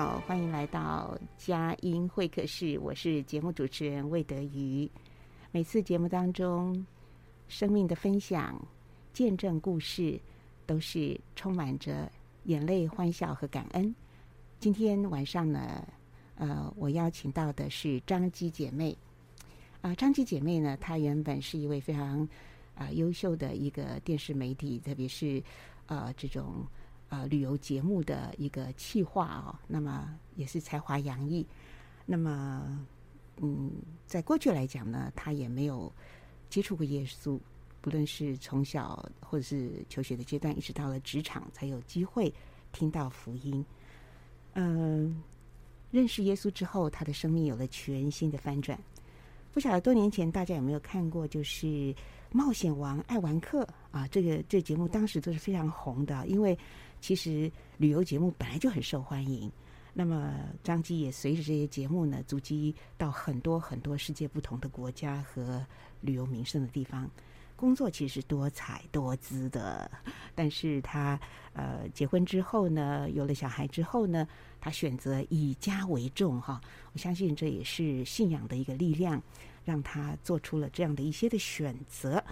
好，欢迎来到佳音会客室，我是节目主持人魏德瑜。每次节目当中，生命的分享、见证故事，都是充满着眼泪、欢笑和感恩。今天晚上呢，呃，我邀请到的是张姬姐妹。啊、张姬姐妹呢，她原本是一位非常啊、优秀的一个电视媒体，特别是呃这种。呃，旅游节目的一个企划哦，那么也是才华洋溢。那么，嗯，在过去来讲呢，他也没有接触过耶稣，不论是从小或者是求学的阶段，一直到了职场才有机会听到福音。嗯，认识耶稣之后，他的生命有了全新的翻转。不晓得多年前大家有没有看过，就是《冒险王爱玩客》啊，这个这个节目当时都是非常红的，因为。其实旅游节目本来就很受欢迎，那么张姬也随着这些节目呢，足迹到很多很多世界不同的国家和旅游名胜的地方。工作其实多彩多姿的，但是他呃结婚之后呢，有了小孩之后呢，他选择以家为重哈。我相信这也是信仰的一个力量，让他做出了这样的一些的选择。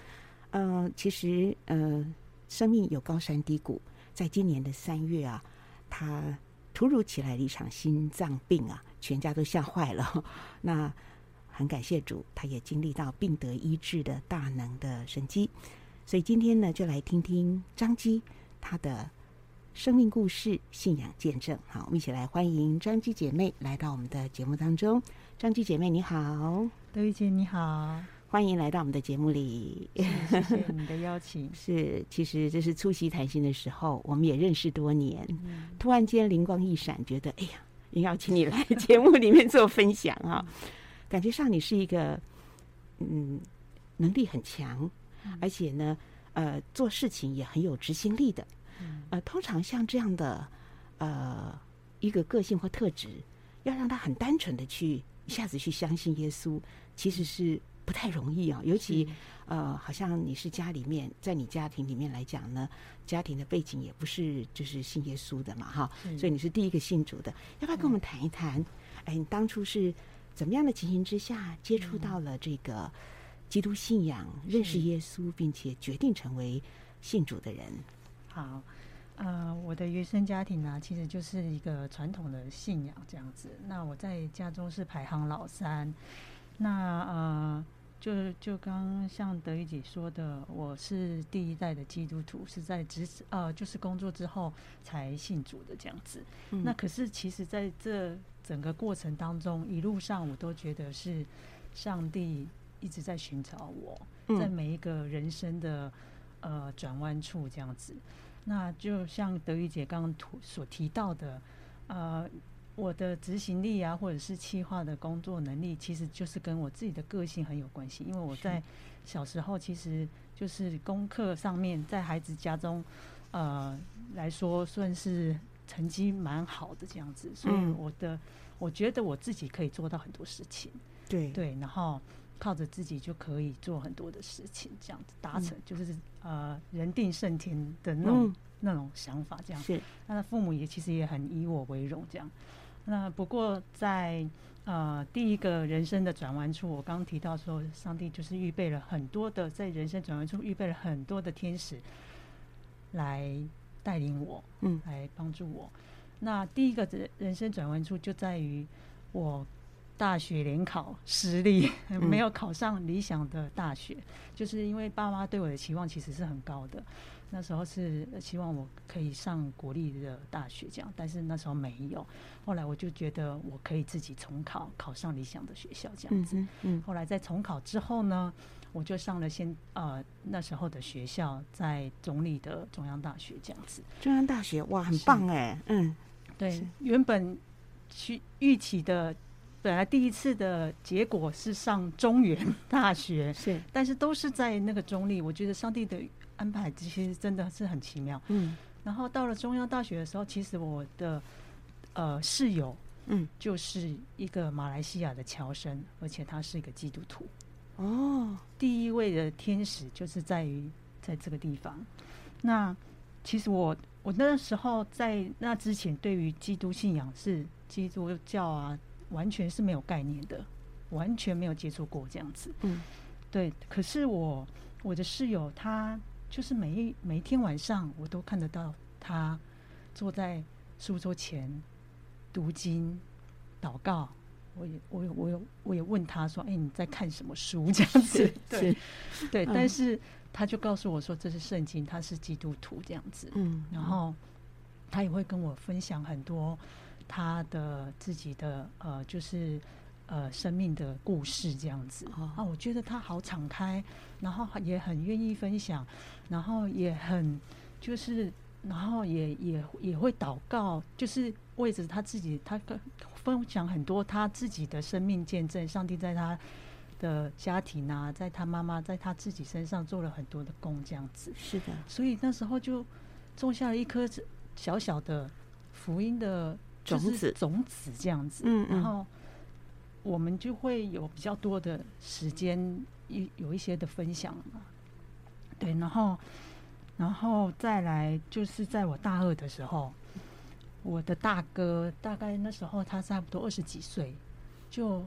呃，其实、呃，生命有高山低谷。在今年的三月啊，他突如其来的一场心脏病啊，全家都吓坏了。那很感谢主，他也经历到病得医治的大能的神迹。所以今天呢，就来听听张姬她的生命故事、信仰见证。好，我们一起来欢迎张姬姐妹来到我们的节目当中。张姬姐妹你好，德玉姐你好。欢迎来到我们的节目里，谢谢你的邀请。是，其实这是促膝谈心的时候，我们也认识多年，嗯、突然间灵光一闪，觉得哎呀，应该要请你来节目里面做分享啊！感觉上你是一个嗯，能力很强，嗯、而且呢，呃，做事情也很有执行力的。嗯、呃，通常像这样的呃一个个性或特质，要让他很单纯的去一下子去相信耶稣，其实是。不太容易啊，尤其呃，好像你是家里面，在你家庭里面来讲呢，家庭的背景也不是就是信耶稣的嘛，哈，所以你是第一个信主的，要不要跟我们谈一谈？哎，你当初是怎么样的情形之下接触到了这个基督信仰，认识耶稣，并且决定成为信主的人？好，呃，我的原生家庭呢，其实就是一个传统的信仰这样子。那我在家中是排行老三，那呃。就就刚像德玉姐说的，我是第一代的基督徒，是在职呃，就是工作之后才信主的这样子。嗯、那可是其实在这整个过程当中，一路上我都觉得是上帝一直在寻找我，嗯、在每一个人生的呃转弯处这样子。那就像德瑜姐刚刚所提到的，呃。我的执行力啊，或者是企划的工作能力，其实就是跟我自己的个性很有关系。因为我在小时候，其实就是功课上面，在孩子家中，呃来说，算是成绩蛮好的这样子。所以我的，嗯、我觉得我自己可以做到很多事情。对对，然后靠着自己就可以做很多的事情，这样子达成，就是、嗯、呃人定胜天的那种、嗯、那种想法。这样是，那父母也其实也很以我为荣，这样。那不过在呃第一个人生的转弯处，我刚刚提到说，上帝就是预备了很多的，在人生转弯处预备了很多的天使来带领我，嗯，来帮助我。那第一个人人生转弯处就在于我大学联考失利，没有考上理想的大学，嗯、就是因为爸妈对我的期望其实是很高的。那时候是希望我可以上国立的大学，这样，但是那时候没有。后来我就觉得我可以自己重考，考上理想的学校，这样子。嗯，嗯。后来在重考之后呢，我就上了先呃那时候的学校，在总理的中央大学这样子。中央大学哇，很棒哎，嗯，对，原本去预期的。本来第一次的结果是上中原大学，是，但是都是在那个中立。我觉得上帝的安排其实真的是很奇妙。嗯，然后到了中央大学的时候，其实我的呃室友，嗯，就是一个马来西亚的侨生，而且他是一个基督徒。哦，第一位的天使就是在于在这个地方。那其实我我那时候在那之前，对于基督信仰是基督教啊。完全是没有概念的，完全没有接触过这样子。嗯，对。可是我我的室友他就是每一每一天晚上我都看得到他坐在书桌前读经祷告。我也我也我也我也问他说：“哎，你在看什么书？”这样子。对对。但是他就告诉我说：“这是圣经，他是基督徒这样子。”嗯。然后他也会跟我分享很多。他的自己的呃，就是呃，生命的故事这样子啊，我觉得他好敞开，然后也很愿意分享，然后也很就是，然后也也也会祷告，就是为着他自己，他跟分享很多他自己的生命见证，上帝在他的家庭啊，在他妈妈，在他自己身上做了很多的工，这样子。是的，所以那时候就种下了一颗小小的福音的。种子，种子这样子，嗯，然后我们就会有比较多的时间，有有一些的分享嘛，对，然后，然后再来就是在我大二的时候，我的大哥大概那时候他差不多二十几岁，就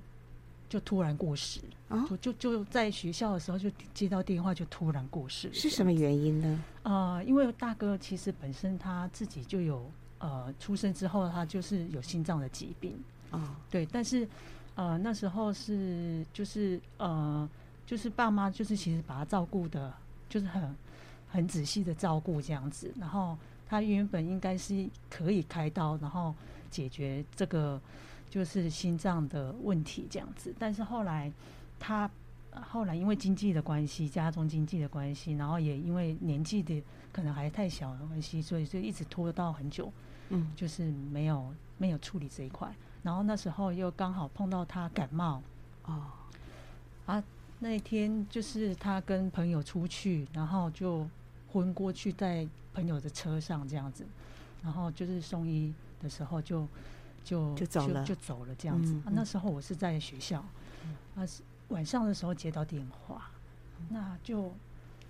就突然过世，哦，就就就在学校的时候就接到电话就突然过世，是什么原因呢？呃，因为大哥其实本身他自己就有。呃，出生之后他就是有心脏的疾病啊，哦、对，但是呃那时候是就是呃就是爸妈就是其实把他照顾的，就是很很仔细的照顾这样子，然后他原本应该是可以开刀，然后解决这个就是心脏的问题这样子，但是后来他后来因为经济的关系，家中经济的关系，然后也因为年纪的可能还太小的关系，所以就一直拖到很久。嗯，就是没有没有处理这一块，然后那时候又刚好碰到他感冒，哦，啊，那天就是他跟朋友出去，然后就昏过去在朋友的车上这样子，然后就是送医的时候就就就走了。就，就走了这样子。嗯嗯、啊，那时候我是在学校，啊，晚上的时候接到电话，那就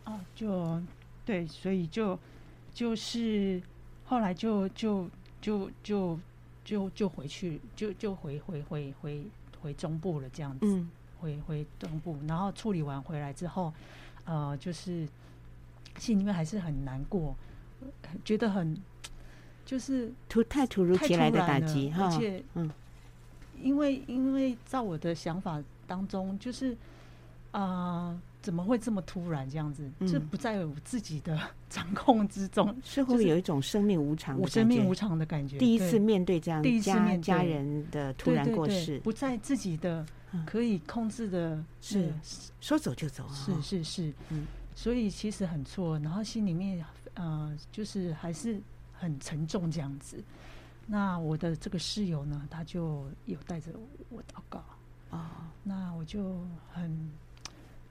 啊就对，所以就就是。后来就就就就就就回去，就就回回回回回中部了，这样子，嗯、回回中部，然后处理完回来之后，呃，就是心里面还是很难过，觉得很就是突太突如其来的打击哈，而且嗯，因为因为在我的想法当中，就是啊。呃怎么会这么突然这样子？这不在我自己的掌控之中，似乎有一种生命无常的感觉。生命无常的感觉。第一次面对这样第一次面家人的突然过世，不在自己的可以控制的，是说走就走。是是是，嗯，所以其实很错，然后心里面呃，就是还是很沉重这样子。那我的这个室友呢，他就有带着我祷告啊，那我就很。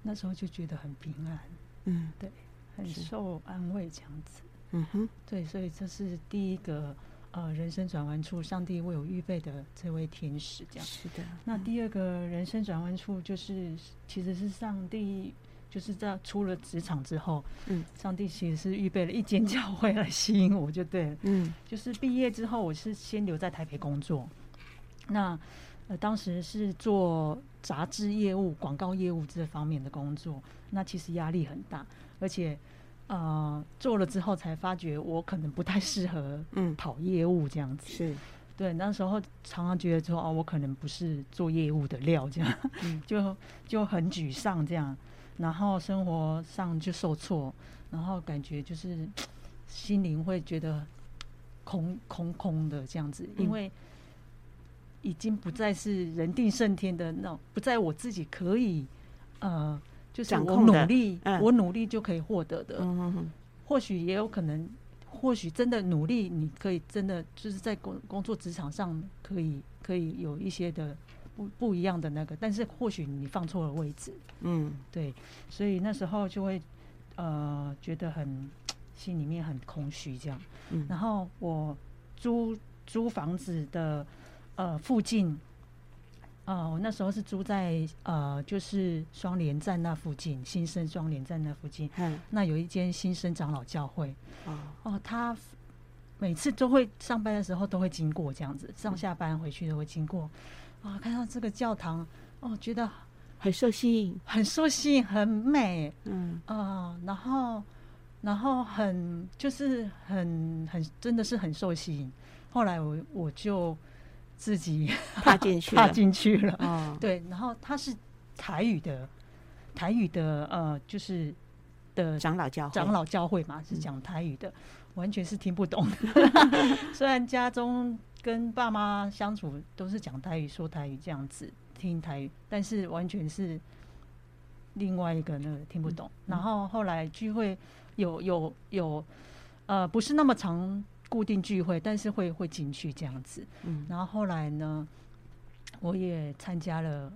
那时候就觉得很平安，嗯，对，很受安慰这样子，嗯哼，对，所以这是第一个呃人生转弯处，上帝为我预备的这位天使这样，是的。那第二个人生转弯处就是，其实是上帝就是在出了职场之后，嗯，上帝其实是预备了一间教会来吸引我，就对了，嗯，就是毕业之后我是先留在台北工作，那呃，当时是做杂志业务、广告业务这方面的工作，那其实压力很大，而且呃，做了之后才发觉我可能不太适合嗯跑业务这样子。嗯、是，对，那时候常常觉得说哦，我可能不是做业务的料，这样、嗯、就就很沮丧这样，然后生活上就受挫，然后感觉就是心灵会觉得空空空的这样子，嗯、因为。已经不再是人定胜天的那种，不在我自己可以，呃，就是我努力，嗯、我努力就可以获得的。嗯、哼哼或许也有可能，或许真的努力，你可以真的就是在工工作职场上可以可以有一些的不不一样的那个，但是或许你放错了位置。嗯，对，所以那时候就会呃觉得很心里面很空虚这样。嗯，然后我租租房子的。呃，附近，呃，我那时候是住在呃，就是双连站那附近，新生双连站那附近。嗯，那有一间新生长老教会。哦，哦，他每次都会上班的时候都会经过这样子，上下班回去都会经过。啊，看到这个教堂，哦，觉得很受吸引，很受吸引，很美。嗯，啊、呃，然后，然后很就是很很真的是很受吸引。后来我我就。自己 踏进去，踏进去了。哦，对，然后他是台语的，台语的，呃，就是的长老教长老教会嘛，是讲台语的，嗯、完全是听不懂。虽然家中跟爸妈相处都是讲台语、说台语这样子，听台语，但是完全是另外一个那个听不懂。嗯、然后后来聚会有有有，呃，不是那么长。固定聚会，但是会会进去这样子。嗯，然后后来呢，我也参加了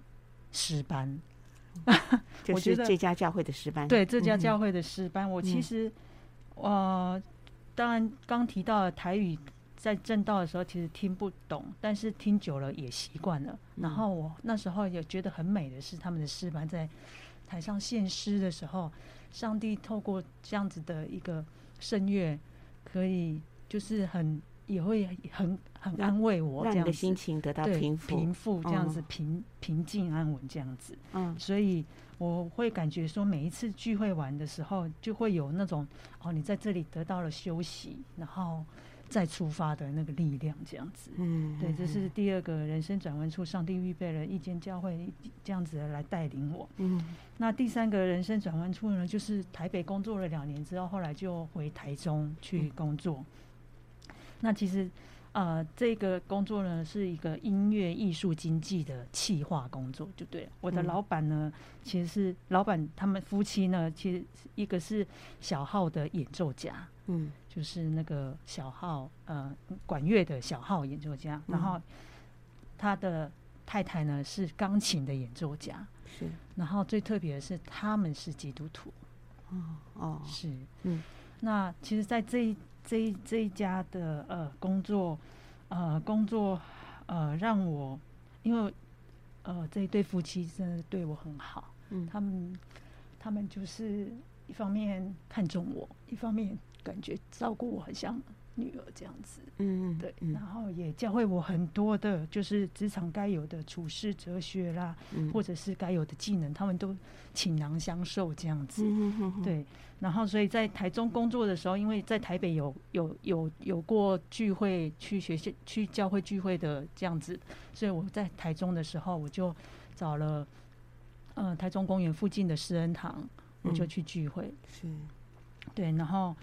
诗班，就是这家教会的诗班。对，这家教会的诗班，我其实，呃，当然刚提到台语，在正道的时候其实听不懂，但是听久了也习惯了。然后我那时候也觉得很美的是，他们的诗班在台上献诗的时候，上帝透过这样子的一个声乐，可以。就是很也会很很安慰我，这样子，让你的心情得到平复，平复这样子平、嗯、平静安稳这样子。嗯，所以我会感觉说，每一次聚会完的时候，就会有那种哦，你在这里得到了休息，然后再出发的那个力量这样子。嗯，对，这是第二个人生转弯处，上帝预备了一间教会这样子来带领我。嗯，那第三个人生转弯处呢，就是台北工作了两年之后，后来就回台中去工作。嗯那其实，呃，这个工作呢是一个音乐艺术经济的企划工作，就对了。我的老板呢，其实是老板他们夫妻呢，其实一个是小号的演奏家，嗯，就是那个小号呃管乐的小号演奏家，然后他的太太呢是钢琴的演奏家，是。然后最特别的是，他们是基督徒，哦哦，是，嗯。那其实，在这一这一这一家的呃工作，呃工作，呃让我，因为呃这一对夫妻真的对我很好，嗯，他们他们就是一方面看重我，一方面感觉照顾我很像。女儿这样子，嗯对，然后也教会我很多的，就是职场该有的处事哲学啦，嗯、或者是该有的技能，他们都倾囊相授这样子，对。然后所以在台中工作的时候，因为在台北有有有有过聚会，去学校去教会聚会的这样子，所以我在台中的时候，我就找了，呃，台中公园附近的施恩堂，我就去聚会，嗯、是，对，然后。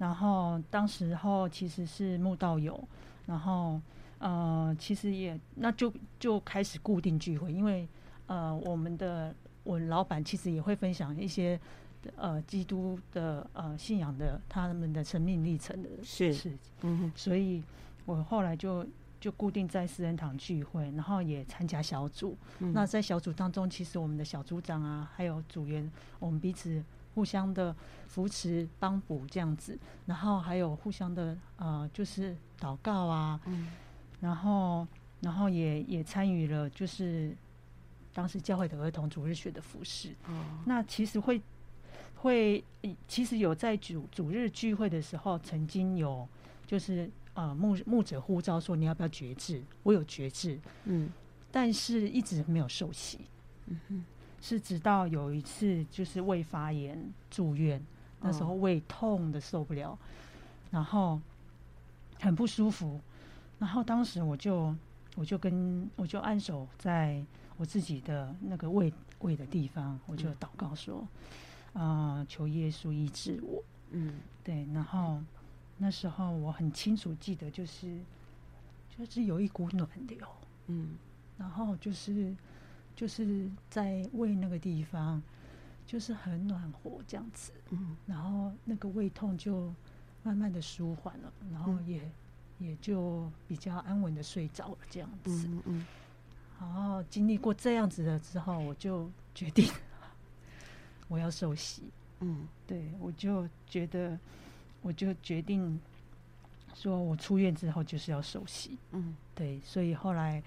然后当时候其实是慕道友，然后呃其实也那就就开始固定聚会，因为呃我们的我老板其实也会分享一些呃基督的呃信仰的他们的生命历程的事情，嗯哼，所以我后来就就固定在私人堂聚会，然后也参加小组。嗯、那在小组当中，其实我们的小组长啊，还有组员，我们彼此。互相的扶持帮补这样子，然后还有互相的呃，就是祷告啊，嗯、然后然后也也参与了，就是当时教会的儿童主日学的服饰。哦、那其实会会其实有在主主日聚会的时候，曾经有就是呃牧牧者呼召说，你要不要觉志？我有觉志，嗯，但是一直没有受洗。嗯哼，是直到有一次就是胃发炎住院，那时候胃痛的受不了，然后很不舒服，然后当时我就我就跟我就按手在我自己的那个胃胃的地方，我就祷告说，啊、呃，求耶稣医治我。嗯，对，然后那时候我很清楚记得，就是就是有一股暖流，嗯，然后就是。就是在胃那个地方，就是很暖和这样子，嗯，然后那个胃痛就慢慢的舒缓了，然后也、嗯、也就比较安稳的睡着了这样子，嗯嗯，然后经历过这样子的之后，我就决定我要受洗，嗯，对，我就觉得我就决定说我出院之后就是要受洗，嗯，对，所以后来。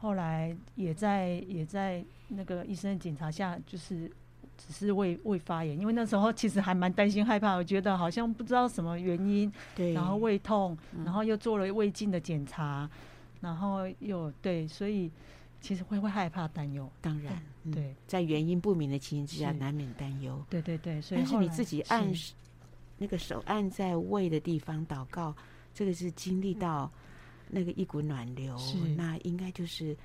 后来也在也在那个医生检查下，就是只是胃胃发炎，因为那时候其实还蛮担心害怕，我觉得好像不知道什么原因，对，然后胃痛，然后又做了胃镜的检查，嗯、然后又对，所以其实会会害怕担忧，当然，对，嗯、在原因不明的情形之下，难免担忧，对对对，所以但是你自己按那个手按在胃的地方祷告，这个是经历到。那个一股暖流，那应该就是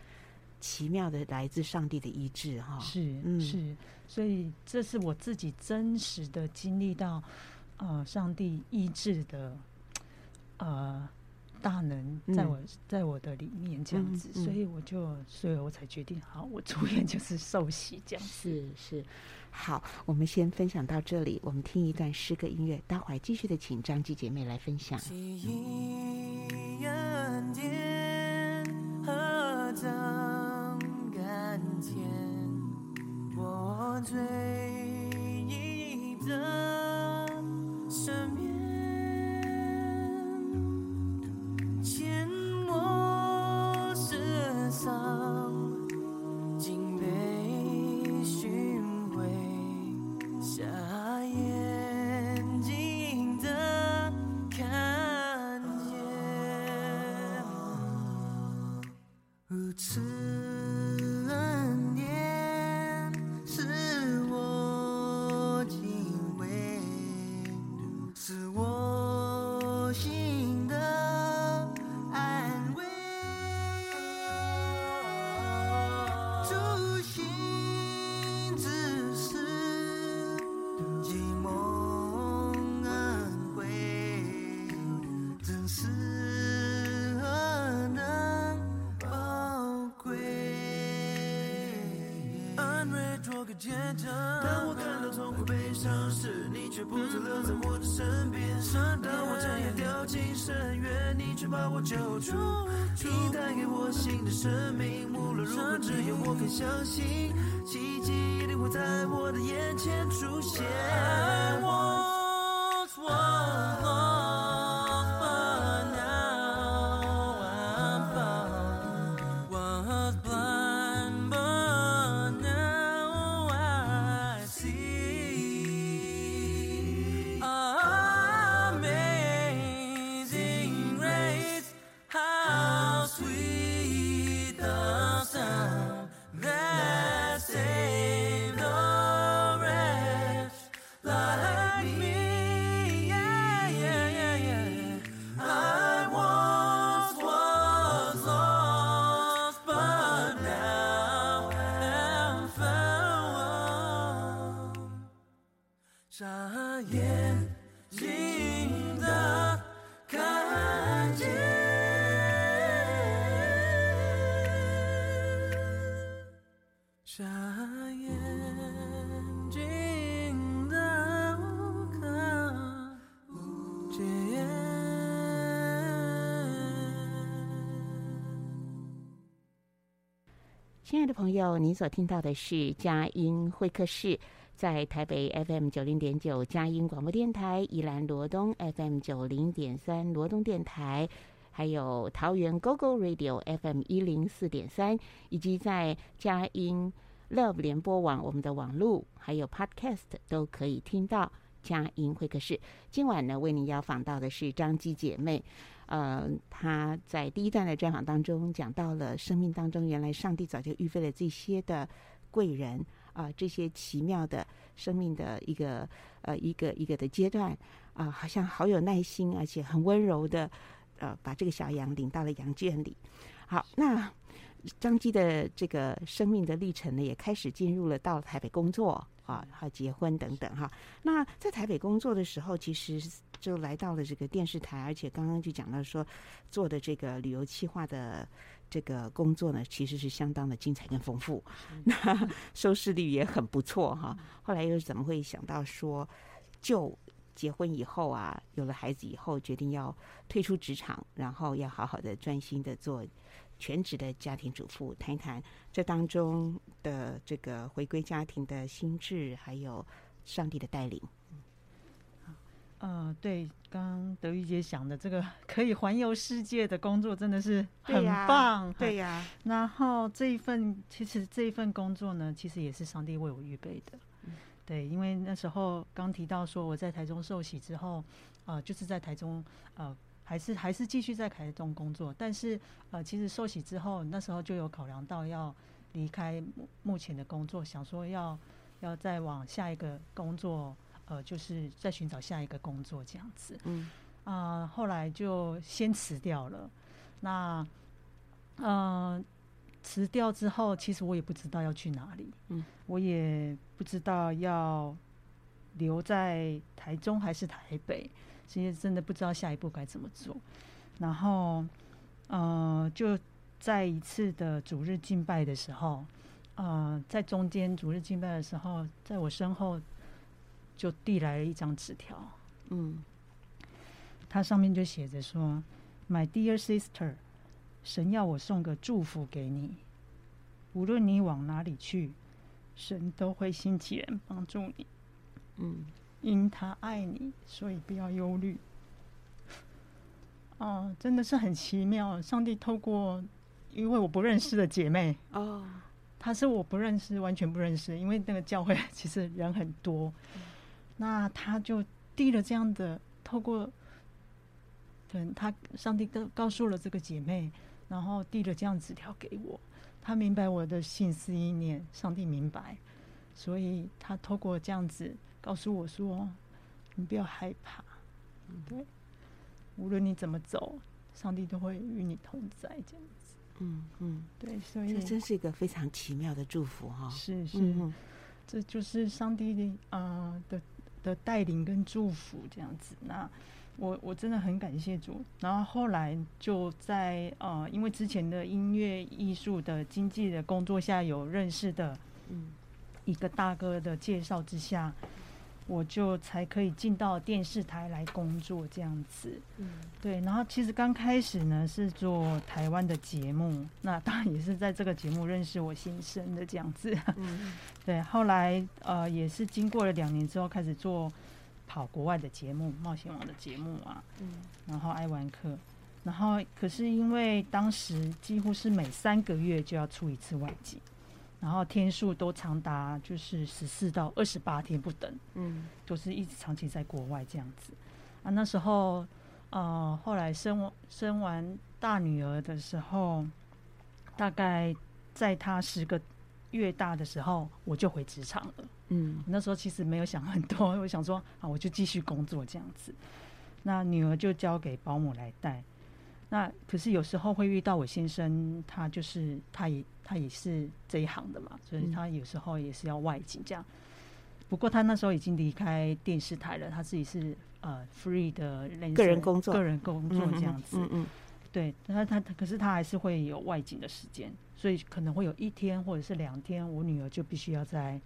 奇妙的来自上帝的医治哈。是，嗯，是，所以这是我自己真实的经历到，呃，上帝医治的，呃，大能在我、嗯、在我的里面这样子，嗯嗯、所以我就，所以我才决定，好，我出院就是受洗这样子。是是，好，我们先分享到这里，我们听一段诗歌音乐，待会儿继续的请张继姐妹来分享。恩典何等甘甜，我最做个见证。当我感到痛苦悲伤时你却不在留在我的身边。当我睁眼掉进深渊你却把我救出你带给我新的生命无论如何只要我肯相信。奇迹一定会在我的眼前出现。亲爱的朋友，您所听到的是佳音会客室，在台北 FM 九零点九佳音广播电台，宜兰罗东 FM 九零点三罗东电台，还有桃园 GoGo Radio FM 一零四点三，以及在佳音 Love 联播网我们的网络还有 Podcast 都可以听到佳音会客室。今晚呢，为您邀访到的是张姬姐妹。呃，他在第一段的专访当中讲到了生命当中原来上帝早就预备了这些的贵人啊、这些奇妙的生命的一个呃一个一个的阶段啊、好像好有耐心，而且很温柔的呃把这个小羊领到了羊圈里。好，那张基的这个生命的历程呢，也开始进入了到台北工作啊，还结婚等等哈。那在台北工作的时候，其实就来到了这个电视台，而且刚刚就讲到说做的这个旅游企划的这个工作呢，其实是相当的精彩跟丰富，那收视率也很不错哈。后来又怎么会想到说，就结婚以后啊，有了孩子以后，决定要退出职场，然后要好好的专心的做。全职的家庭主妇，谈一谈这当中的这个回归家庭的心智，还有上帝的带领。嗯、呃，对，刚刚德玉姐想的这个可以环游世界的工作，真的是很棒。对呀、啊，啊、然后这一份，其实这一份工作呢，其实也是上帝为我预备的。嗯、对，因为那时候刚提到说我在台中受洗之后，呃，就是在台中，呃。还是还是继续在台中工作，但是呃，其实受洗之后，那时候就有考量到要离开目前的工作，想说要要再往下一个工作，呃，就是再寻找下一个工作这样子。嗯啊、呃，后来就先辞掉了。那嗯，辞、呃、掉之后，其实我也不知道要去哪里。嗯，我也不知道要留在台中还是台北。其实真的不知道下一步该怎么做，然后，呃，就在一次的主日敬拜的时候，呃，在中间主日敬拜的时候，在我身后就递来了一张纸条，嗯，它上面就写着说：“My dear sister，神要我送个祝福给你，无论你往哪里去，神都会兴起人帮助你。”嗯。因他爱你，所以不要忧虑。哦，真的是很奇妙。上帝透过，因为我不认识的姐妹哦，她是我不认识，完全不认识。因为那个教会其实人很多，那他就递了这样的，透过，等，他上帝告告诉了这个姐妹，然后递了这样纸条给我。他明白我的心思意念，上帝明白，所以他透过这样子。告诉我说：“你不要害怕，对，无论你怎么走，上帝都会与你同在。”这样子，嗯嗯，对，所以这真是一个非常奇妙的祝福哈。是是，嗯、这就是上帝的啊、呃、的的带领跟祝福这样子。那我我真的很感谢主。然后后来就在呃，因为之前的音乐艺术的经济的工作下有认识的，嗯，一个大哥的介绍之下。我就才可以进到电视台来工作这样子，嗯，对。然后其实刚开始呢是做台湾的节目，那当然也是在这个节目认识我先生的这样子，嗯，对。后来呃也是经过了两年之后开始做跑国外的节目，冒险王的节目啊，嗯，然后爱玩客，然后可是因为当时几乎是每三个月就要出一次外景。然后天数都长达就是十四到二十八天不等，嗯，都是一直长期在国外这样子啊。那时候，呃，后来生生完大女儿的时候，大概在她十个月大的时候，我就回职场了。嗯，那时候其实没有想很多，我想说啊，我就继续工作这样子。那女儿就交给保姆来带。那可是有时候会遇到我先生，他就是他也他也是这一行的嘛，所以他有时候也是要外景这样。不过他那时候已经离开电视台了，他自己是呃 free 的个人工作，个人工作这样子。嗯，嗯，嗯对，他他可是他还是会有外景的时间，所以可能会有一天或者是两天，我女儿就必须要在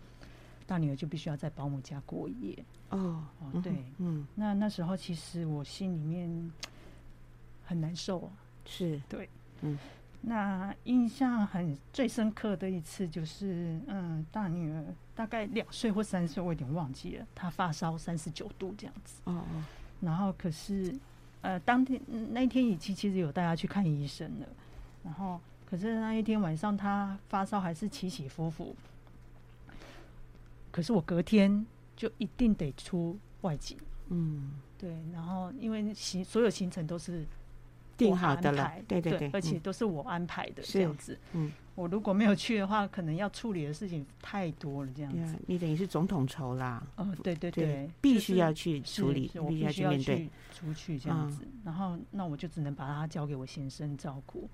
大女儿就必须要在保姆家过夜。哦哦，对，嗯，那那时候其实我心里面。很难受，是对，嗯，那印象很最深刻的一次就是，嗯，大女儿大概两岁或三岁，我有点忘记了，她发烧三十九度这样子，哦哦，然后可是，呃，当天那一天已经其实有带她去看医生了，然后可是那一天晚上她发烧还是起起伏伏，可是我隔天就一定得出外景，嗯，对，然后因为行所有行程都是。定好的了，对对对，而且都是我安排的这样子。嗯，我如果没有去的话，可能要处理的事情太多了，这样子。你等于是总统筹啦。哦，对对对，必须要去处理，我必须要去面对出去这样子。然后，那我就只能把它交给我先生照顾。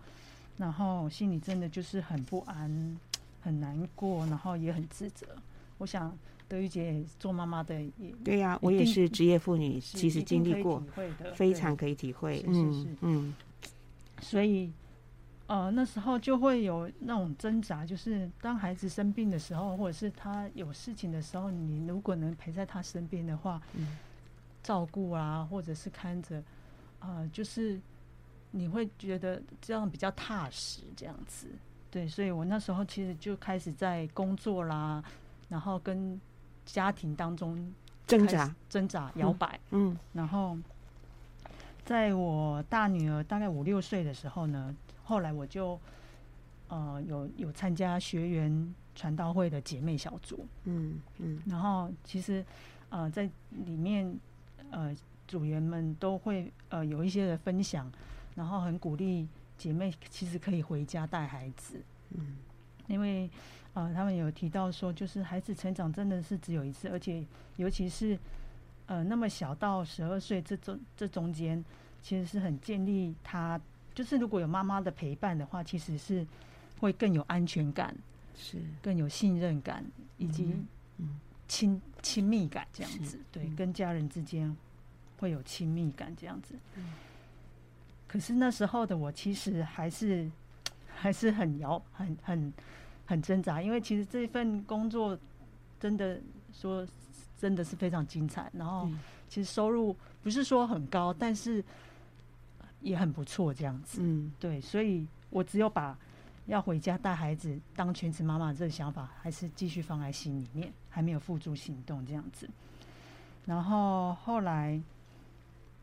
然后心里真的就是很不安，很难过，然后也很自责。我想德玉姐做妈妈的也对呀，我也是职业妇女，其实经历过，非常可以体会。嗯嗯，所以呃那时候就会有那种挣扎，就是当孩子生病的时候，或者是他有事情的时候，你如果能陪在他身边的话，嗯照顾啊，或者是看着，呃，就是。你会觉得这样比较踏实，这样子，对，所以我那时候其实就开始在工作啦，然后跟家庭当中挣扎、挣扎、摇摆，嗯，然后在我大女儿大概五六岁的时候呢，后来我就呃有有参加学员传道会的姐妹小组，嗯嗯，然后其实呃在里面呃组员们都会呃有一些的分享。然后很鼓励姐妹，其实可以回家带孩子，嗯，因为呃，他们有提到说，就是孩子成长真的是只有一次，而且尤其是呃那么小到十二岁这中这中间，其实是很建立他，就是如果有妈妈的陪伴的话，其实是会更有安全感，是更有信任感，以及亲亲密感这样子，对，跟家人之间会有亲密感这样子。可是那时候的我，其实还是还是很摇，很很很挣扎，因为其实这份工作真的说真的是非常精彩，然后其实收入不是说很高，但是也很不错这样子。嗯，对，所以我只有把要回家带孩子当全职妈妈这个想法，还是继续放在心里面，还没有付诸行动这样子。然后后来。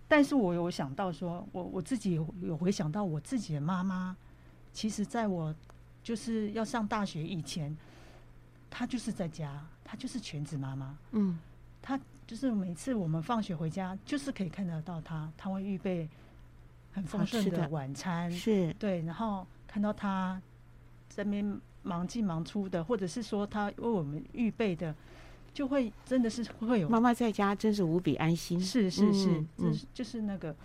但是我有想到说，我我自己有有回想到我自己的妈妈，其实在我就是要上大学以前，她就是在家，她就是全职妈妈。嗯，她就是每次我们放学回家，就是可以看得到她，她会预备很丰盛的晚餐，是对，然后看到她这边忙进忙出的，或者是说她为我们预备的。就会真的是会有妈妈在家，真是无比安心。是是是，嗯，就是就是那个，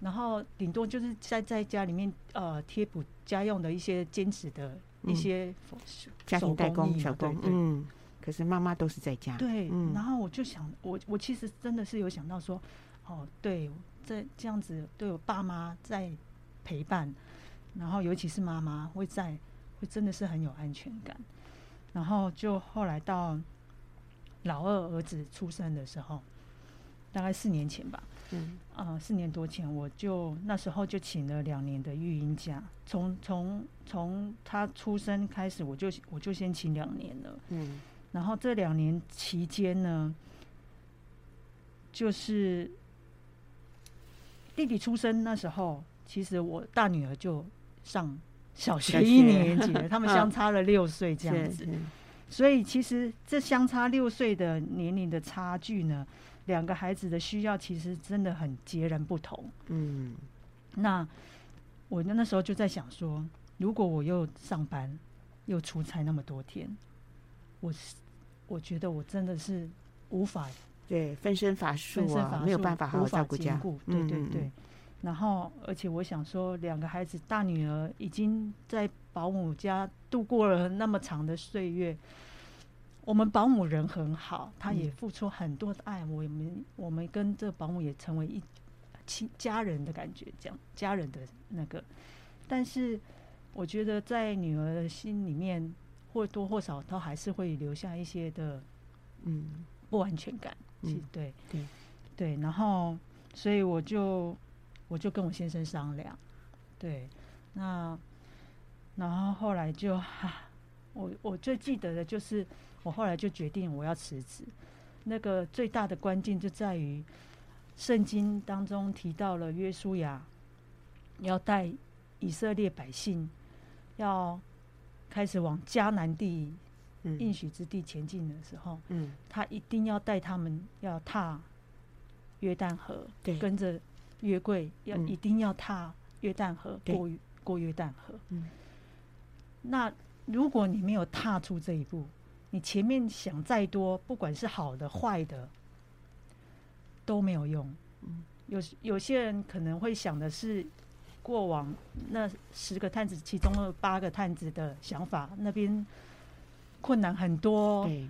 然后顶多就是在在家里面呃贴补家用的一些兼职的一些家庭代工小工，嗯。可是妈妈都是在家。对，然后我就想，我我其实真的是有想到说，哦，对，这这样子都有爸妈在陪伴，然后尤其是妈妈会在，会真的是很有安全感。然后就后来到。老二儿子出生的时候，大概四年前吧，嗯，啊、呃，四年多前，我就那时候就请了两年的育婴假，从从从他出生开始，我就我就先请两年了，嗯，然后这两年期间呢，就是弟弟出生那时候，其实我大女儿就上小学一年级了，他们 相差了六岁这样子。所以其实这相差六岁的年龄的差距呢，两个孩子的需要其实真的很截然不同。嗯，那我那时候就在想说，如果我又上班又出差那么多天，我我觉得我真的是无法对分身乏术啊，没有办法好好照顾家。对对对。然后，而且我想说，两个孩子，大女儿已经在保姆家度过了那么长的岁月。我们保姆人很好，她也付出很多的爱。我们我们跟这个保姆也成为一亲家人的感觉，这样家人的那个。但是，我觉得在女儿的心里面，或多或少她还是会留下一些的嗯不安全感。嗯，对对对。然后，所以我就。我就跟我先生商量，对，那然后后来就哈、啊，我我最记得的就是，我后来就决定我要辞职。那个最大的关键就在于，圣经当中提到了约书亚要带以色列百姓要开始往迦南地应许之地前进的时候，嗯，他一定要带他们要踏约旦河，对，跟着。约柜要一定要踏约旦河对过过约旦河。嗯，那如果你没有踏出这一步，你前面想再多，不管是好的坏的，都没有用。嗯，有有些人可能会想的是，过往那十个探子，其中的八个探子的想法，那边困难很多，对，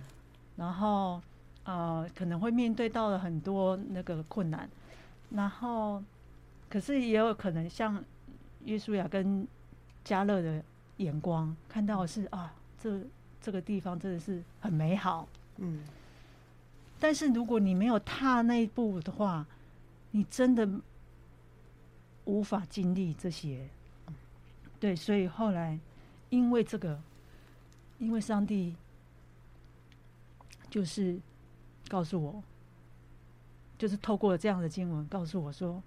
然后呃可能会面对到了很多那个困难，然后可是也有可能像约书亚跟加勒的眼光看到的是啊，这这个地方真的是很美好，嗯，但是如果你没有踏那一步的话，你真的无法经历这些。对，所以后来因为这个，因为上帝就是告诉我，就是透过这样的经文告诉我说，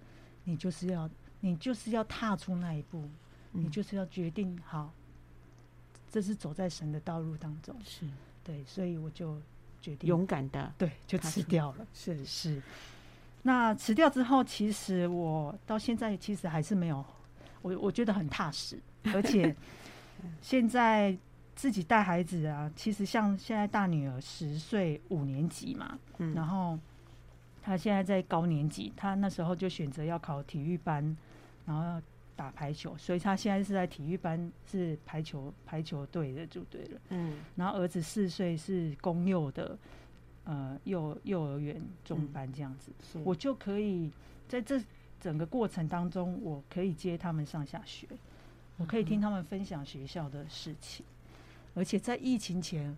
你就是要，你就是要踏出那一步，嗯。你就是要决定好，这是走在神的道路当中。是对，所以我就决定勇敢的，对，就辞掉了。是是，那辞掉之后，其实我到现在其实还是没有，我我觉得很踏实，而且现在自己带孩子啊，其实像现在大女儿十岁五年级嘛，嗯然后她现在在高年级，她那时候就选择要考体育班，然后要打排球，所以他现在是在体育班是排球排球队的就对了。嗯。然后儿子四岁是公幼的，呃幼幼儿园中班这样子，是。我就可以在这整个过程当中，我可以接他们上下学，我可以听他们分享学校的事情，而且在疫情前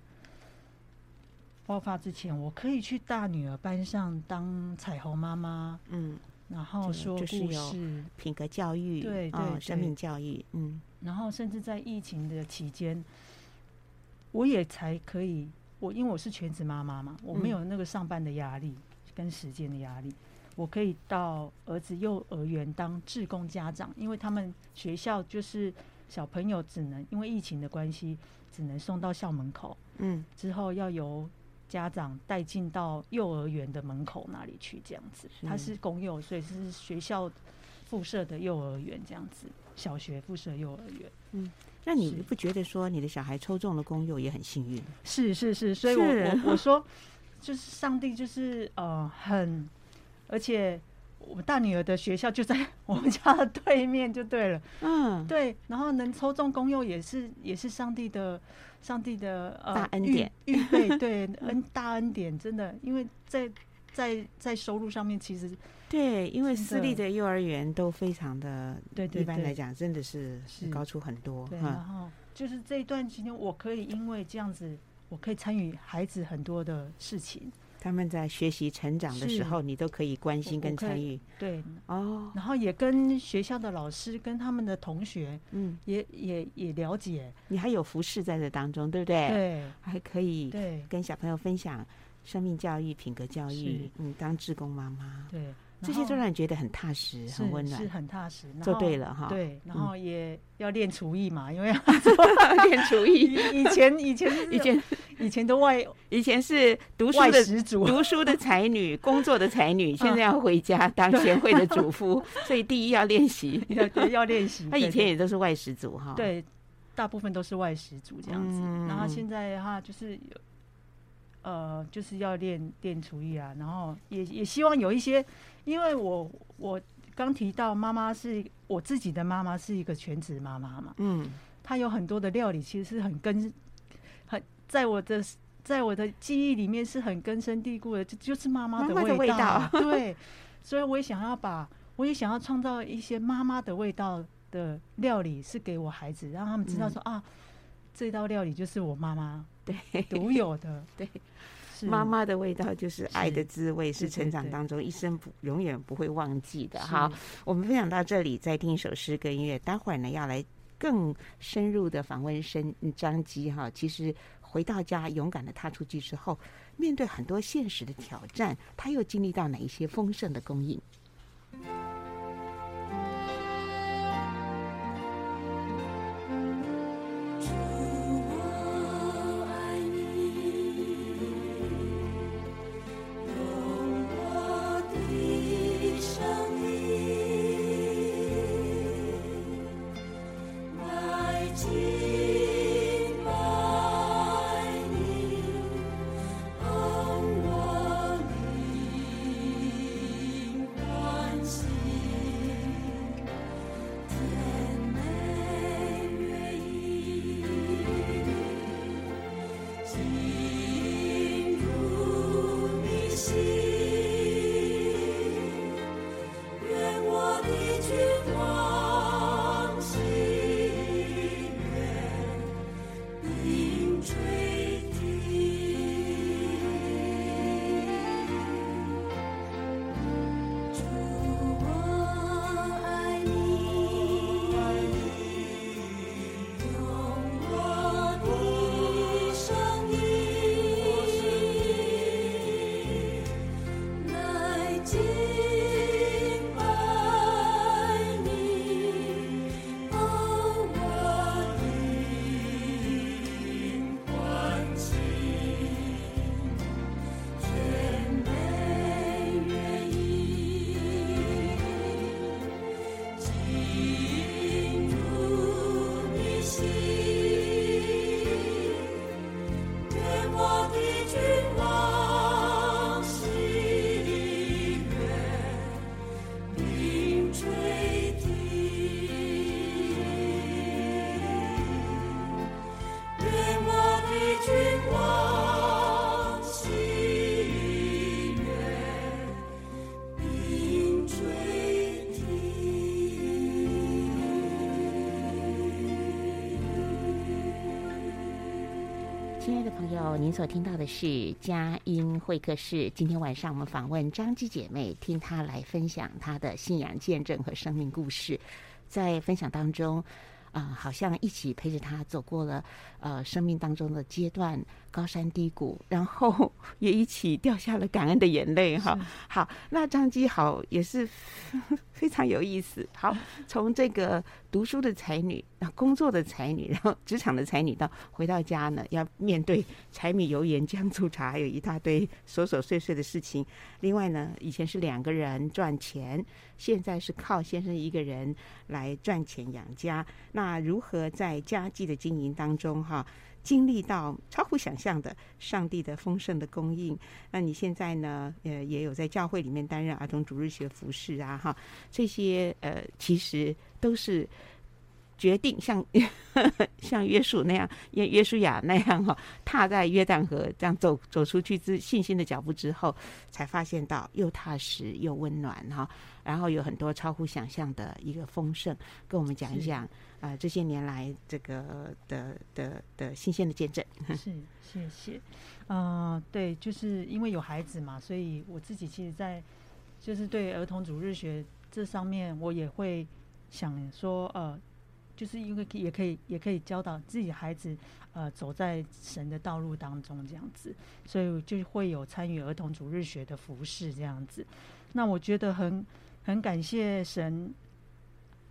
爆发之前，我可以去大女儿班上当彩虹妈妈，嗯，然后说故就是有事，品格教育，对对啊，生命教育，嗯。然后甚至在疫情的期间，我也才可以，我因为我是全职妈妈嘛，我没有那个上班的压力跟时间的压力，我可以到儿子幼儿园当志工家长，因为他们学校就是小朋友只能因为疫情的关系，只能送到校门口，嗯。之后要由家长带进到幼儿园的门口那里去，这样子。是它是公幼，所以是学校附设的幼儿园这样子，小学附设幼儿园。嗯那你不觉得说你的小孩抽中了公幼也很幸运？是是是，所以我我我说，就是上帝就是呃很，而且我大女儿的学校就在我们家的对面，就对了。嗯，对，然后能抽中公幼也是也是上帝的上帝的呃大恩典。预备，对恩大恩典，真的，因为在在在收入上面其实对，因为私立的幼儿园都非常的，对对对一般来讲真的是是。高出很多对，哈。然后就是这一段期间，我可以因为这样子，我可以参与孩子很多的事情，他们在学习成长的时候，你都可以关心跟参与对，哦，然后也跟学校的老师跟他们的同学嗯，也也也了解，你还有服饰在这当中，对不对？，对还可以对跟小朋友分享生命教育、品格教育是，嗯，当志工妈妈，对，这些都让你觉得很踏实、很温暖，是很踏实，然做后对了哈。对，然嗯后也要练厨艺嘛，因为 练厨以艺，以前以前以前以前的外以前是读书的，读书的才女，工作的才女，现在要回家 当贤惠的主妇，所以第一要练习。要练习。他以前也都是外食族哈。，对，大部分都是外食族这样子。嗯然后现在的话就是有，呃，就是要练练厨艺啊，然后也也希望有一些，因为我我刚提到妈妈是我自己的妈妈是一个全职妈妈嘛，嗯，她有很多的料理其实是很根很在我的在我的记忆里面是很根深蒂固的，就就是妈妈的味道对，所以我也想要把，我也想要创造一些妈妈的味道的料理，是给我孩子，让他们知道说、啊，这道料理就是我妈妈 对，独有的，对，妈妈的味道就是爱的滋味，是成长当中一生不永远不会忘记的。是好，我们分享到这里，再听一首诗跟音乐。待会儿呢，要来更深入的访问生张基哈。其实回到家，勇敢的踏出去之后，面对很多现实的挑战，他又经历到哪一些丰盛的供应？您所听到的是佳音会客室。今天晚上我们访问张姬姐妹，听她来分享她的信仰见证和生命故事。在分享当中，啊、呃，好像一起陪着她走过了呃生命当中的阶段。高山低谷，然后也一起掉下了感恩的眼泪哈。好，那张姬好也是 非常有意思。好，从这个读书的才女，啊，工作的才女，然后职场的才女，到回到家呢，要面对柴米油盐酱醋茶，还有一大堆琐琐碎碎的事情。另外呢，以前是两个人赚钱，现在是靠先生一个人来赚钱养家。那如何在家计的经营当中哈？经历到超乎想象的上帝的丰盛的供应，那你现在呢？呃，也有在教会里面担任儿童主日学服侍啊，哈，这些呃，其实都是决定像 像约书那样，约约书亚那样哈，踏在约旦河这样走走出去之信心的脚步之后，才发现到又踏实又温暖哈，然后有很多超乎想象的一个丰盛，跟我们讲一讲。啊、这些年来这个的的的新鲜的见证，是谢谢。嗯、对，就是因为有孩子嘛，所以我自己其实，在就是对儿童主日学这上面，我也会想说，呃，就是因为也可以也可以教导自己孩子，呃，走在神的道路当中这样子，所以就会有参与儿童主日学的服饰这样子。那我觉得很很感谢神。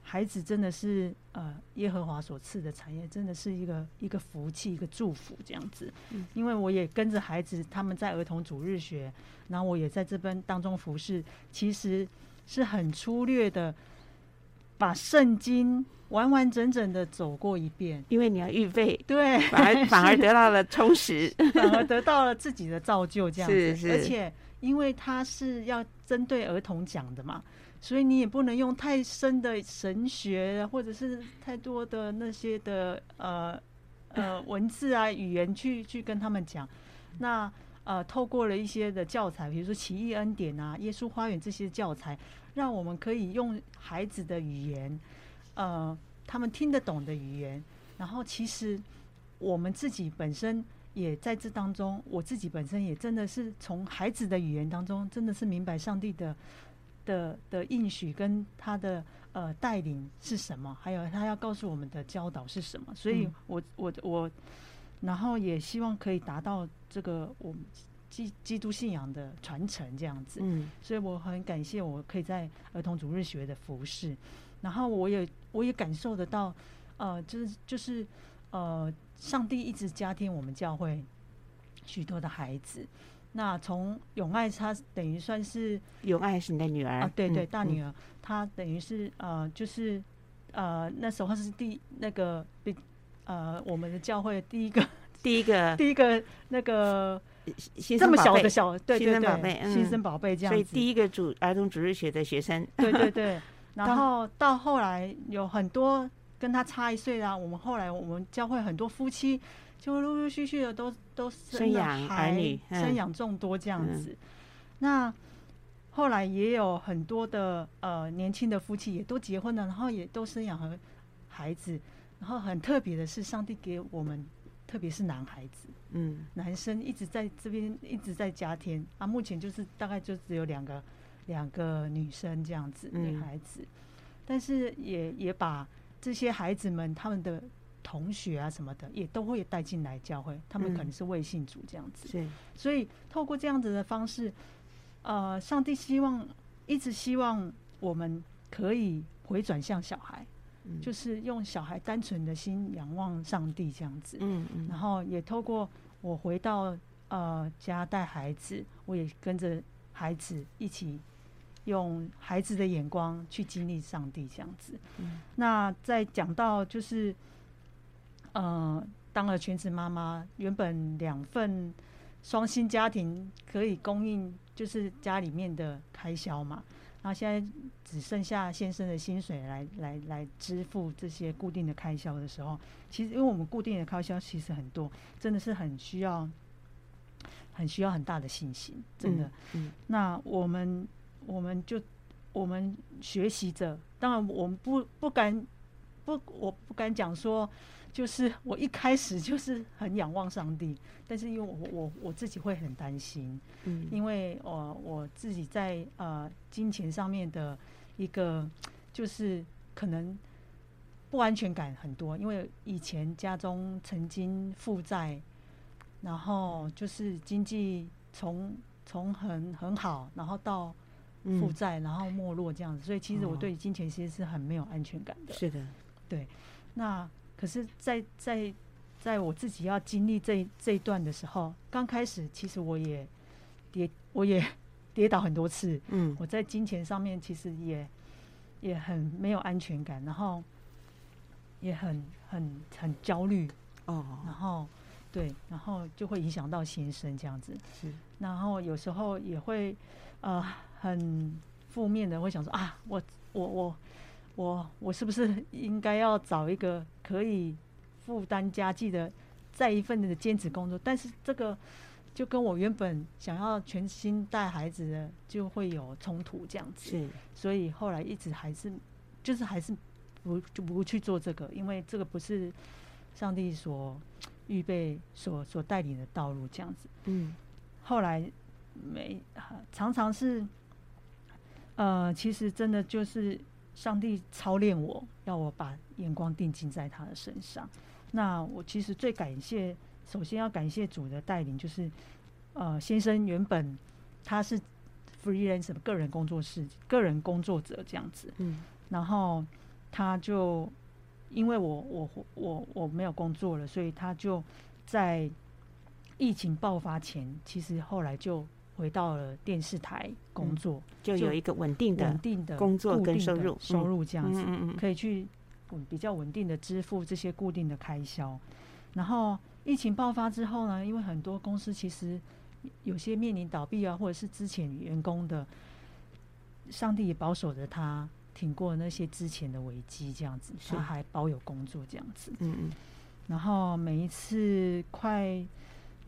孩子真的是呃耶和华所赐的产业，真的是一个一个福气，一个祝福这样子。嗯，因为我也跟着孩子，他们在儿童主日学，然后我也在这边当中服侍，其实是很粗略的把圣经完完整整的走过一遍。因为你要预备，对，反而 反而得到了充实，反而得到了自己的造就这样子。是是，而且因为他是要针对儿童讲的嘛。所以你也不能用太深的神学，或者是太多的那些的呃呃文字啊语言去去跟他们讲。那呃透过了一些的教材，比如说奇异恩典啊、耶稣花园这些教材，让我们可以用孩子的语言，呃他们听得懂的语言。然后其实我们自己本身也在这当中，我自己本身也真的是从孩子的语言当中，真的是明白上帝的。的的应许跟他的呃带领是什么？还有他要告诉我们的教导是什么？所以我我我，然后也希望可以达到这个我们基基督信仰的传承这样子。嗯，所以我很感谢我可以在儿童主日学的服饰，然后我也我也感受得到，呃，就是就是呃，上帝一直加添我们教会许多的孩子。那从永爱，她等于算是永爱是你的女儿啊，对对，大女儿，她等于是呃，就是呃，那时候是第那个比呃，我们的教会第一个第一个 第一个那个这么小的小对对对，新生宝贝，新生宝贝这样子，所以第一个主儿童主日学的学生，对对对，然后到后来有很多跟他差一岁啊，我们后来我们教会很多夫妻。就陆陆续续的都都生养儿女，生养众多这样子。那后来也有很多的呃年轻的夫妻也都结婚了，然后也都生养和孩子。然后很特别的是，上帝给我们，特别是男孩子，嗯，男生一直在这边一直在加添啊。目前就是大概就只有两个两个女生这样子，女孩子，但是也也把这些孩子们他们的。同学啊什么的也都会带进来教会，他们可能是未信主这样子，是，所以透过这样子的方式，呃，上帝希望一直希望我们可以回转向小孩，就是用小孩单纯的心仰望上帝这样子，嗯嗯，然后也透过我回到呃家带孩子，我也跟着孩子一起用孩子的眼光去经历上帝这样子，那在讲到就是。呃，当了全职妈妈，原本两份双薪家庭可以供应，就是家里面的开销嘛。然后现在只剩下先生的薪水来来来支付这些固定的开销的时候，其实因为我们固定的开销其实很多，真的是很需要，很需要很大的信心，真的。嗯。嗯，那我们我们就我们学习着，当然我们不不敢不我不敢讲说。就是我一开始就是很仰望上帝，但是因为我我我自己会很担心，嗯，因为我我自己在呃金钱上面的一个就是可能不安全感很多，因为以前家中曾经负债，然后就是经济从从很很好，然后到负债，然后没落这样子，所以其实我对金钱其实是很没有安全感的。是的，对，那。可是在，在在在我自己要经历这这一段的时候，刚开始其实我也跌，我也 跌倒很多次。嗯，我在金钱上面其实也也很没有安全感，然后也很很很焦虑。哦，然后对，然后就会影响到先生这样子。是，然后有时候也会呃很负面的，会想说啊，我我我。我我我是不是应该要找一个可以负担家计的再一份的兼职工作？但是这个就跟我原本想要全心带孩子的就会有冲突这样子。是，所以后来一直还是就是还是不就不去做这个，因为这个不是上帝所预备所所带领的道路这样子。嗯，后来没常常是呃，其实真的就是。上帝操练我，要我把眼光定睛在他的身上。那我其实最感谢，首先要感谢主的带领，就是呃，先生原本他是 freelancer 个人工作室、个人工作者这样子，嗯，然后他就因为我我我我没有工作了，所以他就在疫情爆发前，其实后来就。回到了电视台工作，嗯、就有一个稳定的、稳定的工作跟收入，收入这样子，可以去稳比较稳定的支付这些固定的开销。然后疫情爆发之后呢，因为很多公司其实有些面临倒闭啊，或者是之前员工的，上帝也保守着他挺过那些之前的危机，这样子，他还保有工作这样子。嗯嗯。然后每一次快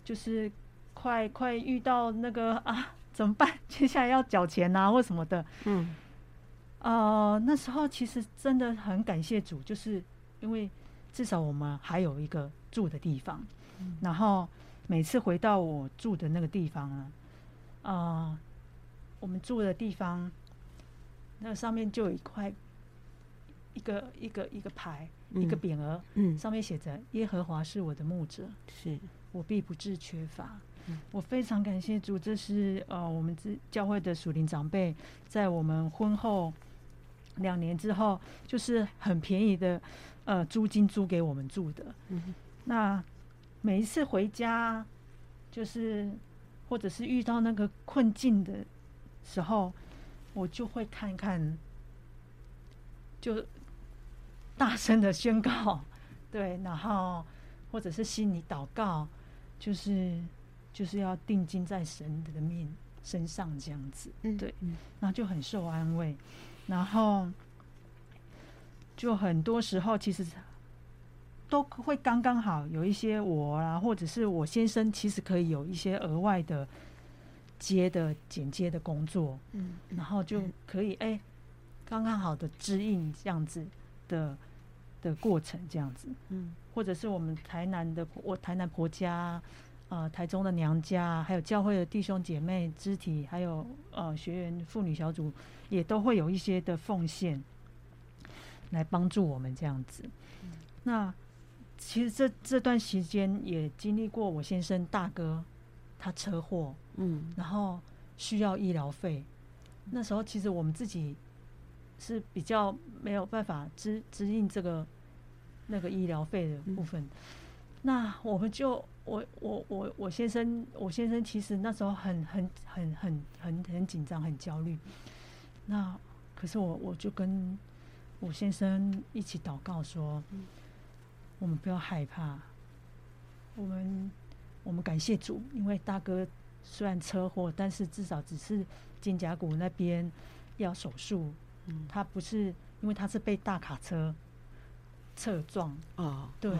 就是。快快遇到那个啊，怎么办？接下来要缴钱啊，或什么的。嗯，呃，那时候其实真的很感谢主，就是因为至少我们还有一个住的地方。嗯，然后每次回到我住的那个地方呢，啊，呃，我们住的地方，那上面就有一块一个一个一个牌，嗯，一个匾额，嗯，上面写着“耶和华是我的牧者，是我必不致缺乏。”我非常感谢主，这是呃我们这教会的属灵长辈，在我们婚后两年之后，就是很便宜的呃租金租给我们住的。嗯，那每一次回家，就是或者是遇到那个困境的时候，我就会看看，就大声的宣告，对，然后或者是心里祷告，就是。就是要定睛在神的面身上，这样子，对，那就很受安慰，然后就很多时候其实都会刚刚好有一些我啊，或者是我先生，其实可以有一些额外的接的剪接的工作，嗯，然后就可以哎，刚刚好的支应这样子的的过程，这样子，嗯，或者是我们台南的我台南婆家。呃，台中的娘家，还有教会的弟兄姐妹、肢体，还有呃学员妇女小组，也都会有一些的奉献来帮助我们这样子。嗯、那其实这这段时间也经历过我先生大哥他车祸，嗯，然后需要医疗费。那时候其实我们自己是比较没有办法支支应这个那个医疗费的部分，嗯、那我们就。我我我我先生，我先生其实那时候很很很很很很紧张，很焦虑。那可是我我就跟我先生一起祷告说，我们不要害怕，我们我们感谢主，因为大哥虽然车祸，但是至少只是肩胛骨那边要手术，他不是因为他是被大卡车。侧撞。哦，对，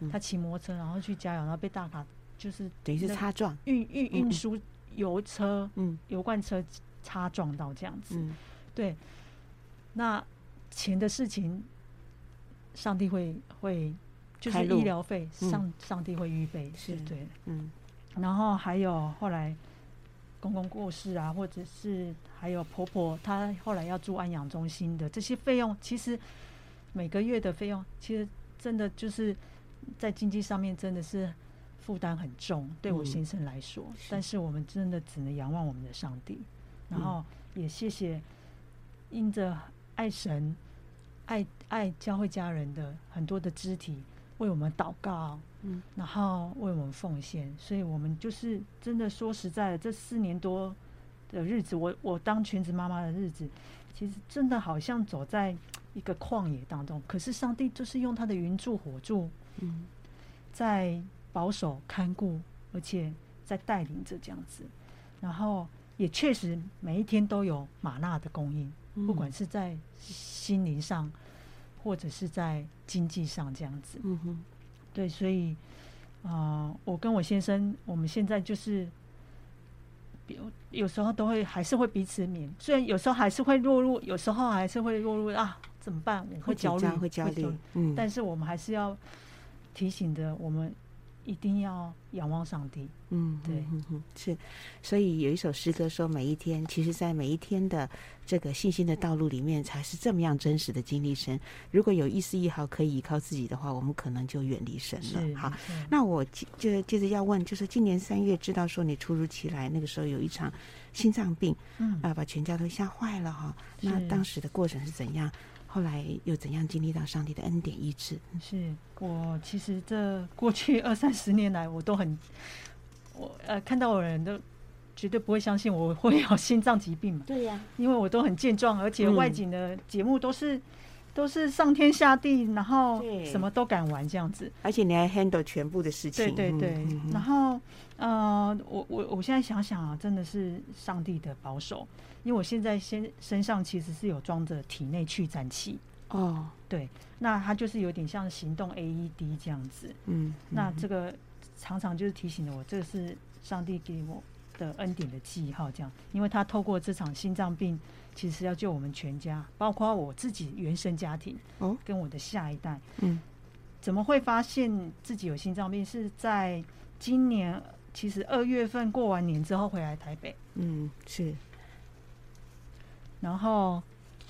嗯、他骑摩托车，然后去加油，然后被大卡就是等于是擦撞，运运运输油车，嗯，油罐车擦撞到这样子，嗯、对。那钱的事情，上帝会会就是医疗费上上帝会预备，是对，嗯，然后还有后来公公过世啊，或者是还有婆婆她后来要住安养中心的这些费用，其实每个月的费用，其实真的就是在经济上面真的是负担很重，对我先生来说，但是我们真的只能仰望我们的上帝，然后也谢谢因着爱神。爱爱教会家人的很多的肢体为我们祷告，嗯，然后为我们奉献，所以我们就是真的说实在的，这四年多的日子，我我当全职妈妈的日子，其实真的好像走在一个旷野当中。可是上帝就是用他的云柱火柱，嗯，在保守看顾，而且在带领着这样子，然后也确实每一天都有玛纳的供应。不管是在心灵上，或者是在经济上这样子，嗯哼，对，所以啊、呃，我跟我先生，我们现在就是，有有时候都会还是会彼此勉，虽然有时候还是会落入，有时候还是会落入啊，怎么办？我会焦虑，会焦虑，嗯，但是我们还是要提醒的，我们。一定要仰望上帝。嗯，对，嗯，是。所以有一首诗歌说：“每一天，其实，在每一天的这个信心的道路里面，才是这么样真实的经历神。如果有一丝一毫可以依靠自己的话，我们可能就远离神了。”好，那我就接着要问，就是今年三月知道说你突如其来，那个时候有一场心脏病，嗯，啊，把全家都吓坏了哈。那当时的过程是怎样？后来又怎样经历到上帝的恩典医治？是我其实这过去 二三十年来，我都很我呃看到的人都绝对不会相信我会有心脏疾病嘛。对呀、啊，因为我都很健壮，而且外景的节目都是、嗯、都是上天下地，然后什么都敢玩这样子。而且你还 handle 全部的事情。对对对，嗯、然后呃，我我我现在想想啊，真的是上帝的保守。因为我现在身身上其实是有装着体内去颤器。哦，对，那它就是有点像行动 AED 这样子，嗯，那这个常常就是提醒了我，这是上帝给我的恩典的记号，这样，因为他透过这场心脏病，其实要救我们全家，包括我自己原生家庭哦，跟我的下一代，嗯，怎么会发现自己有心脏病？是在今年其实二月份过完年之后回来台北，嗯，是。然后，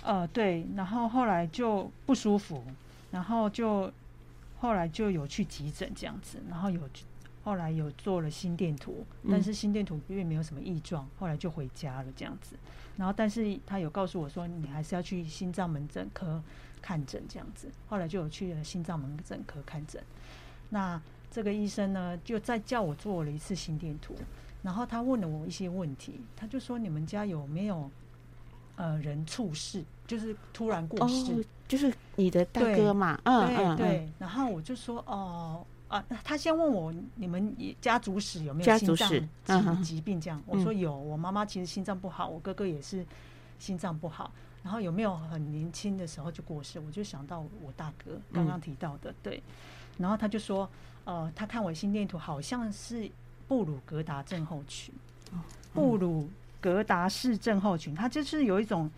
呃，对，然后后来就不舒服，然后就后来就有去急诊这样子，然后有后来有做了心电图，但是心电图因为没有什么异状，后来就回家了这样子。然后，但是他有告诉我说，你还是要去心脏门诊科看诊这样子。后来就有去了心脏门诊科看诊。那这个医生呢，就再叫我做了一次心电图，然后他问了我一些问题，他就说，你们家有没有？呃，人猝死就是突然过世，哦，就是你的大哥嘛，嗯对嗯，对。然后我就说，哦，啊，他先问我你们家族史有没有心脏疾疾病这样，我说有，我妈妈其实心脏不好，我哥哥也是心脏不好，然后有没有很年轻的时候就过世？我就想到我大哥刚刚提到的，对。然后他就说，呃，他看我心电图好像是布鲁格达症候群，布鲁。格达氏症候群，它就是有一种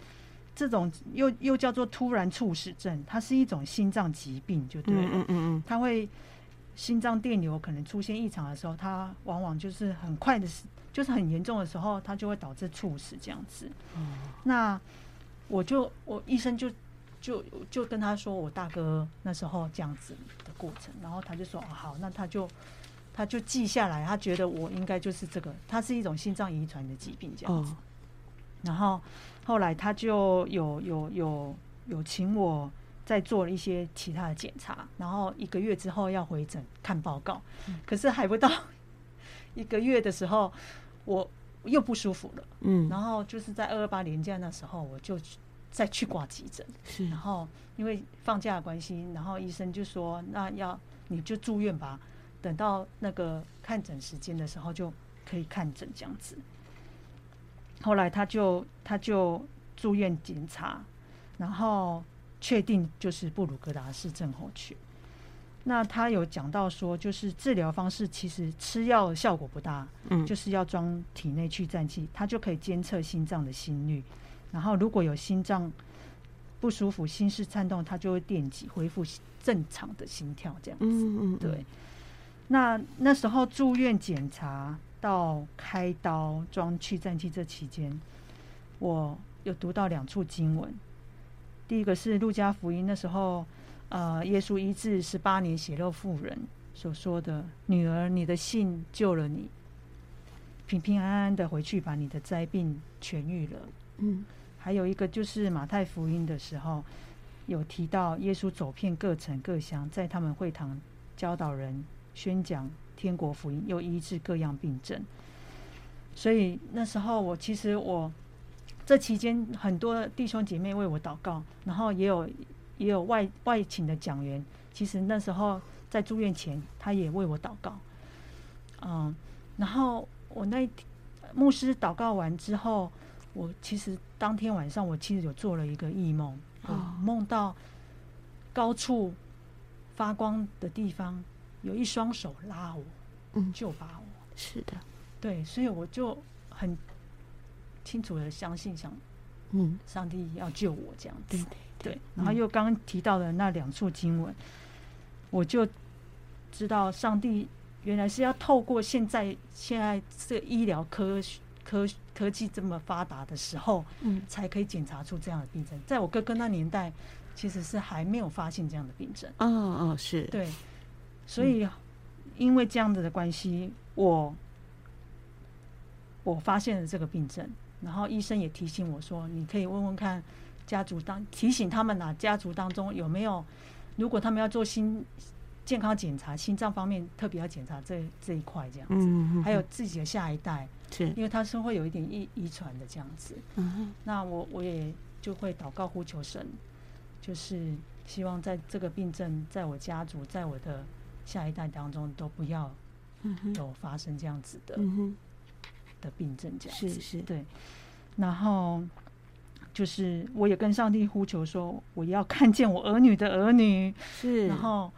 这种又又叫做突然猝死症，它是一种心脏疾病，就对了。嗯嗯嗯，它会心脏电流可能出现异常的时候，它往往就是很快的，就是很严重的时候，它就会导致猝死这样子。嗯，那我就我医生就就就跟他说，我大哥那时候这样子的过程，然后他就说，哦，好，那他就。他就记下来，他觉得我应该就是这个，它是一种心脏遗传的疾病这样子。然后后来他就有有有有请我再做了一些其他的检查，然后一个月之后要回诊看报告。可是还不到 一个月的时候，我又不舒服了。嗯，然后就是在二二八年假那时候，我就再去挂急诊。是，然后因为放假的关系，然后医生就说：“那要你就住院吧。”等到那个看诊时间的时候，就可以看诊这样子。后来他就他就住院检查，然后确定就是布鲁格达氏症候群。那他有讲到说，就是治疗方式其实吃药效果不大，嗯，就是要装体内去颤器，它就可以监测心脏的心率。然后如果有心脏不舒服，心室颤动，它就会电击恢复正常的心跳，这样子。嗯嗯，对。那那时候住院检查到开刀装去颤器这期间，我有读到两处经文。第一个是路加福音，那时候呃，耶稣医治十八年血肉妇人所说的：“女儿，你的信救了你，平平安安的回去，把你的灾病痊愈了。”嗯。还有一个就是马太福音的时候，有提到耶稣走遍各城各乡，在他们会堂教导人。宣讲天国福音，又医治各样病症。所以那时候，我其实我这期间很多弟兄姐妹为我祷告，然后也有也有外外请的讲员，其实那时候在住院前，他也为我祷告。嗯，然后我那牧师祷告完之后，我其实当天晚上我其实有做了一个异梦，我梦到高处发光的地方。有一双手拉我，嗯，救把我。是的，对，所以我就很清楚的相信，想，嗯，上帝要救我这样子。对，对，然后又刚刚提到的那两处经文，我就知道上帝原来是要透过现在现在这医疗科科科技这么发达的时候，嗯，才可以检查出这样的病症。在我哥哥那年代，其实是还没有发现这样的病症。哦哦，是对。所以，因为这样子的关系，我我发现了这个病症，然后医生也提醒我说：“你可以问问看家族当提醒他们呐、啊，家族当中有没有，如果他们要做心健康检查，心脏方面特别要检查这这一块这样子，还有自己的下一代，是因为他是会有一点遗遗传的这样子。那我我也就会祷告呼求神，就是希望在这个病症在我家族，在我的。下一代当中都不要有发生这样子的、嗯、的病症，这样子是是对。然后就是我也跟上帝呼求说，我要看见我儿女的儿女，是。然后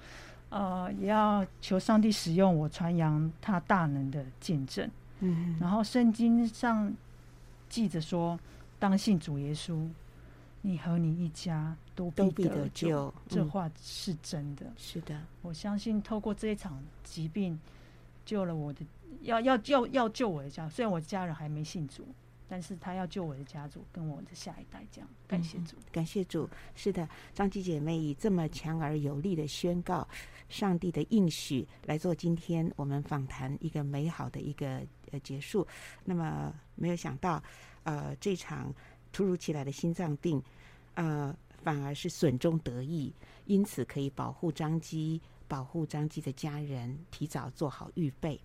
呃，也要求上帝使用我传扬他大能的见证。嗯。然后圣经上记着说，当信主耶稣，你和你一家。都必得救，这话是真的。是的，我相信透过这一场疾病，救了我的，要要要要救我的家。虽然我家人还没信主，但是他要救我的家族跟我的下一代。这样，感谢主，感谢主。是的，张琪姐妹以这么强而有力的宣告上帝的应许来做今天我们访谈一个美好的一个呃结束。那么没有想到，呃，这场突如其来的心脏病，呃。反而是损中得益，因此可以保护张基，保护张基的家人，提早做好预备。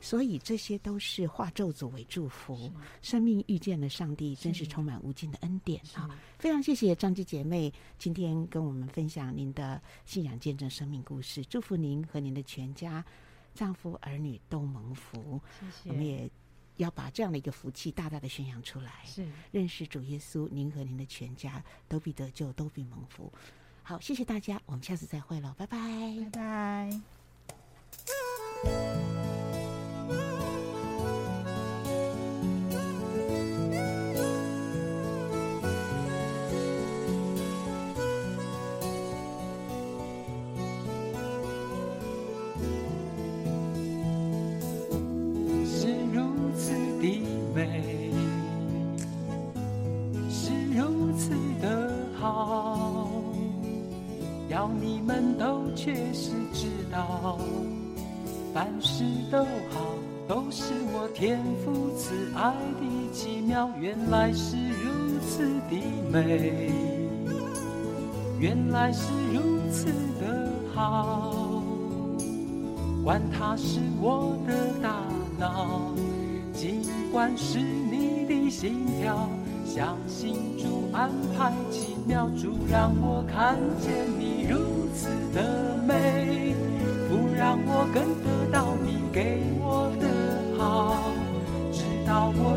所以这些都是化咒诅为祝福，生命遇见了上帝，真是充满无尽的恩典啊！非常谢谢张基姐妹今天跟我们分享您的信仰见证生命故事，祝福您和您的全家，丈夫儿女都蒙福。谢谢，我们也。要把这样的一个福气大大的宣扬出来，是认识主耶稣，您和您的全家都必得救，都必蒙福。好，谢谢大家，我们下次再会了，拜拜，拜拜。妙。原来是如此的美，原来是如此的好。管他是我的大脑，尽管是你的心跳，相信主安排奇妙，主让我看见你如。此的美，不让我更得到你给我的好，直到我